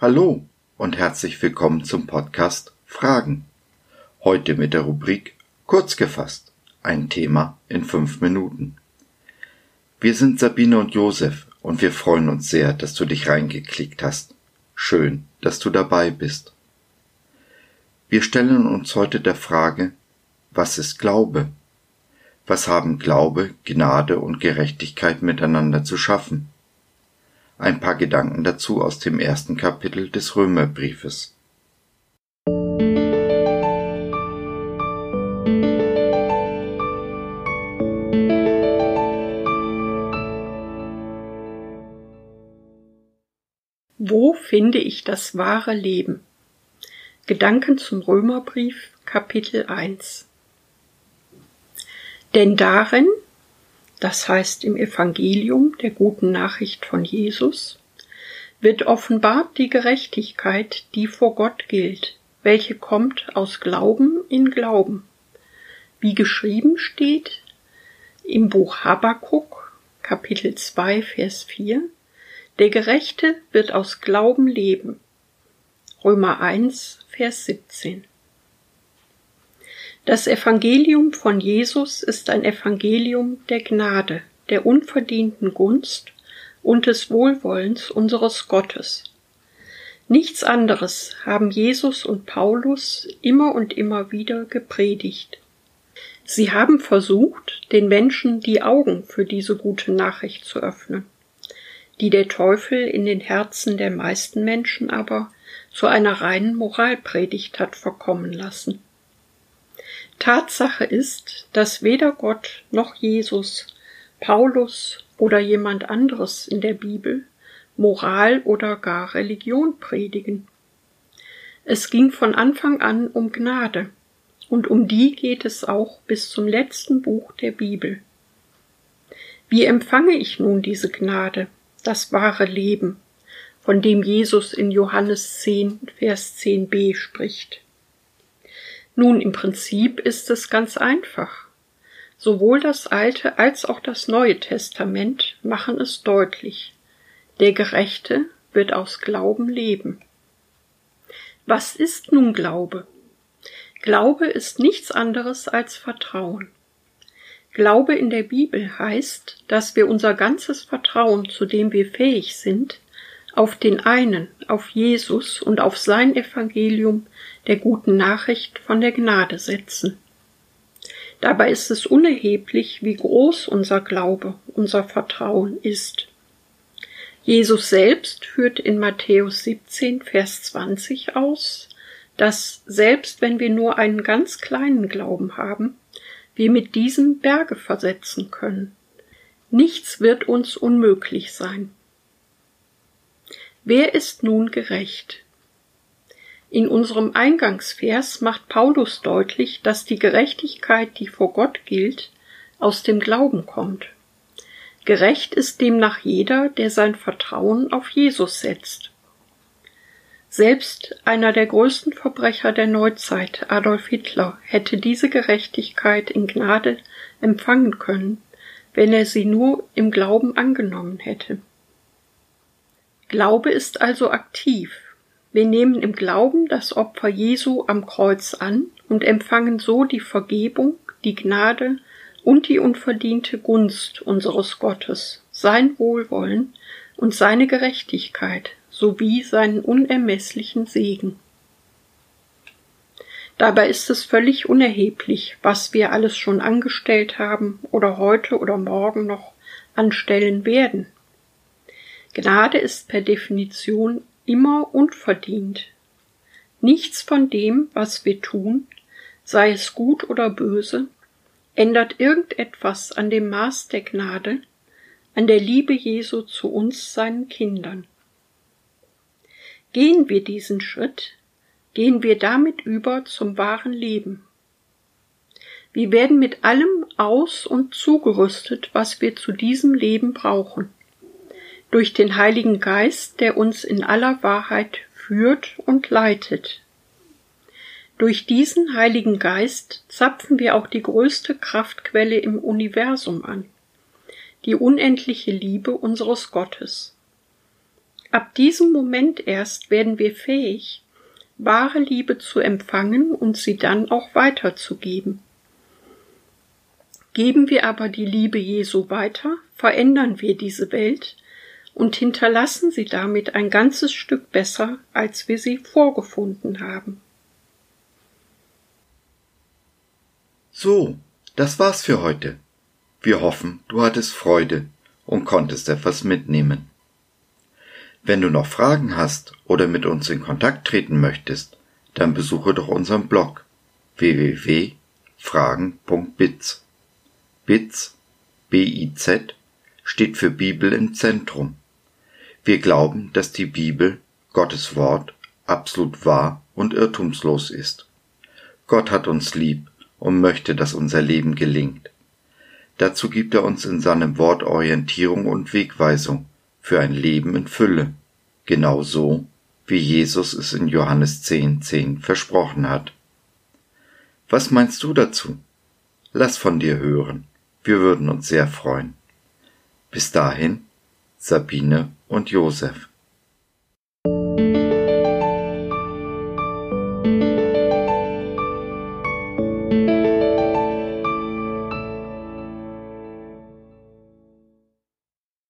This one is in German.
Hallo und herzlich willkommen zum Podcast Fragen. Heute mit der Rubrik Kurz gefasst. Ein Thema in fünf Minuten. Wir sind Sabine und Josef und wir freuen uns sehr, dass du dich reingeklickt hast. Schön, dass du dabei bist. Wir stellen uns heute der Frage, was ist Glaube? Was haben Glaube, Gnade und Gerechtigkeit miteinander zu schaffen? Ein paar Gedanken dazu aus dem ersten Kapitel des Römerbriefes. Wo finde ich das wahre Leben? Gedanken zum Römerbrief Kapitel 1 Denn darin das heißt im Evangelium der guten Nachricht von Jesus, wird offenbart die Gerechtigkeit, die vor Gott gilt, welche kommt aus Glauben in Glauben. Wie geschrieben steht im Buch Habakkuk, Kapitel 2, Vers 4, der Gerechte wird aus Glauben leben. Römer 1, Vers 17. Das Evangelium von Jesus ist ein Evangelium der Gnade, der unverdienten Gunst und des Wohlwollens unseres Gottes. Nichts anderes haben Jesus und Paulus immer und immer wieder gepredigt. Sie haben versucht, den Menschen die Augen für diese gute Nachricht zu öffnen, die der Teufel in den Herzen der meisten Menschen aber zu einer reinen Moralpredigt hat verkommen lassen. Tatsache ist, dass weder Gott noch Jesus, Paulus oder jemand anderes in der Bibel Moral oder gar Religion predigen. Es ging von Anfang an um Gnade, und um die geht es auch bis zum letzten Buch der Bibel. Wie empfange ich nun diese Gnade, das wahre Leben, von dem Jesus in Johannes 10, Vers 10b spricht? Nun, im Prinzip ist es ganz einfach. Sowohl das Alte als auch das Neue Testament machen es deutlich. Der Gerechte wird aus Glauben leben. Was ist nun Glaube? Glaube ist nichts anderes als Vertrauen. Glaube in der Bibel heißt, dass wir unser ganzes Vertrauen, zu dem wir fähig sind, auf den einen, auf Jesus und auf sein Evangelium der guten Nachricht von der Gnade setzen. Dabei ist es unerheblich, wie groß unser Glaube, unser Vertrauen ist. Jesus selbst führt in Matthäus 17, Vers 20 aus, dass selbst wenn wir nur einen ganz kleinen Glauben haben, wir mit diesem Berge versetzen können. Nichts wird uns unmöglich sein. Wer ist nun gerecht? In unserem Eingangsvers macht Paulus deutlich, dass die Gerechtigkeit, die vor Gott gilt, aus dem Glauben kommt. Gerecht ist demnach jeder, der sein Vertrauen auf Jesus setzt. Selbst einer der größten Verbrecher der Neuzeit, Adolf Hitler, hätte diese Gerechtigkeit in Gnade empfangen können, wenn er sie nur im Glauben angenommen hätte. Glaube ist also aktiv. Wir nehmen im Glauben das Opfer Jesu am Kreuz an und empfangen so die Vergebung, die Gnade und die unverdiente Gunst unseres Gottes, sein Wohlwollen und seine Gerechtigkeit sowie seinen unermesslichen Segen. Dabei ist es völlig unerheblich, was wir alles schon angestellt haben oder heute oder morgen noch anstellen werden. Gnade ist per Definition immer unverdient. Nichts von dem, was wir tun, sei es gut oder böse, ändert irgendetwas an dem Maß der Gnade, an der Liebe Jesu zu uns, seinen Kindern. Gehen wir diesen Schritt, gehen wir damit über zum wahren Leben. Wir werden mit allem aus und zugerüstet, was wir zu diesem Leben brauchen durch den Heiligen Geist, der uns in aller Wahrheit führt und leitet. Durch diesen Heiligen Geist zapfen wir auch die größte Kraftquelle im Universum an, die unendliche Liebe unseres Gottes. Ab diesem Moment erst werden wir fähig, wahre Liebe zu empfangen und sie dann auch weiterzugeben. Geben wir aber die Liebe Jesu weiter, verändern wir diese Welt und hinterlassen sie damit ein ganzes Stück besser, als wir sie vorgefunden haben. So, das war's für heute. Wir hoffen, du hattest Freude und konntest etwas mitnehmen. Wenn du noch Fragen hast oder mit uns in Kontakt treten möchtest, dann besuche doch unseren Blog www.fragen.biz. Biz, B-I-Z, steht für Bibel im Zentrum. Wir glauben, dass die Bibel, Gottes Wort, absolut wahr und irrtumslos ist. Gott hat uns lieb und möchte, dass unser Leben gelingt. Dazu gibt er uns in seinem Wort Orientierung und Wegweisung für ein Leben in Fülle, genau so, wie Jesus es in Johannes 10, 10 versprochen hat. Was meinst du dazu? Lass von dir hören. Wir würden uns sehr freuen. Bis dahin, Sabine und Josef.